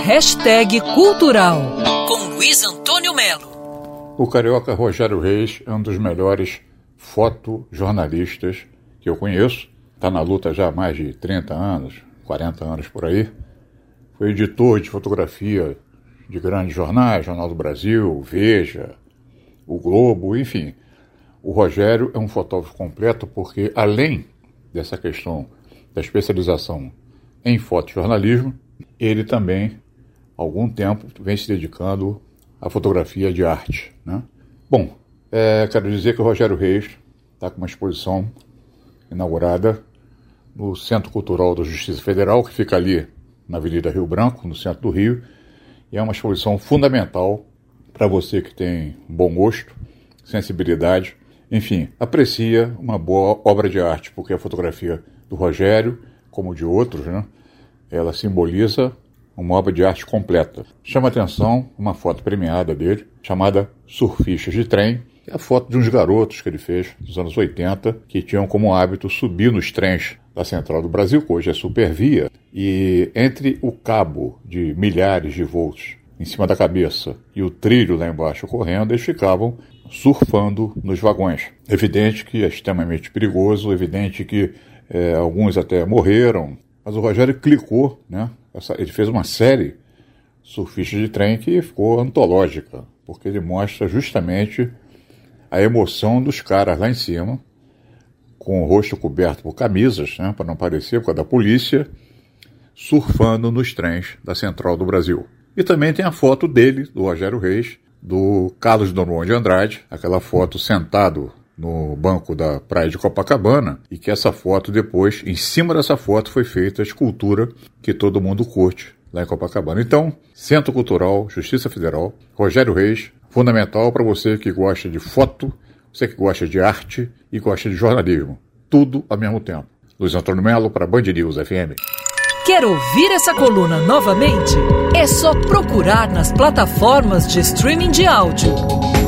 Hashtag Cultural com Luiz Antônio Melo. O carioca Rogério Reis é um dos melhores fotojornalistas que eu conheço. Está na luta já há mais de 30 anos, 40 anos por aí. Foi editor de fotografia de grandes jornais, Jornal do Brasil, Veja, o Globo, enfim. O Rogério é um fotógrafo completo porque, além dessa questão da especialização em fotojornalismo, ele também, algum tempo, vem se dedicando à fotografia de arte. Né? Bom, é, quero dizer que o Rogério Reis está com uma exposição inaugurada no Centro Cultural da Justiça Federal, que fica ali na Avenida Rio Branco, no centro do Rio, e é uma exposição fundamental para você que tem bom gosto, sensibilidade, enfim, aprecia uma boa obra de arte, porque a fotografia do Rogério, como de outros, né, ela simboliza uma obra de arte completa. Chama atenção uma foto premiada dele, chamada Surfistas de Trem, que é a foto de uns garotos que ele fez nos anos 80, que tinham como hábito subir nos trens da Central do Brasil, que hoje é Supervia, e entre o cabo de milhares de volts em cima da cabeça e o trilho lá embaixo correndo, eles ficavam surfando nos vagões. Evidente que é extremamente perigoso, evidente que é, alguns até morreram, mas o Rogério clicou, né? Essa, ele fez uma série surfista de trem que ficou antológica, porque ele mostra justamente a emoção dos caras lá em cima, com o rosto coberto por camisas, né, para não parecer, por causa da polícia, surfando nos trens da Central do Brasil. E também tem a foto dele, do Rogério Reis, do Carlos Drummond de Andrade, aquela foto sentado no banco da praia de Copacabana, e que essa foto depois, em cima dessa foto, foi feita a escultura que todo mundo curte lá em Copacabana. Então, Centro Cultural, Justiça Federal, Rogério Reis, fundamental para você que gosta de foto, você que gosta de arte e gosta de jornalismo. Tudo ao mesmo tempo. Luiz Antônio Melo para Band News FM. Quer ouvir essa coluna novamente? É só procurar nas plataformas de streaming de áudio.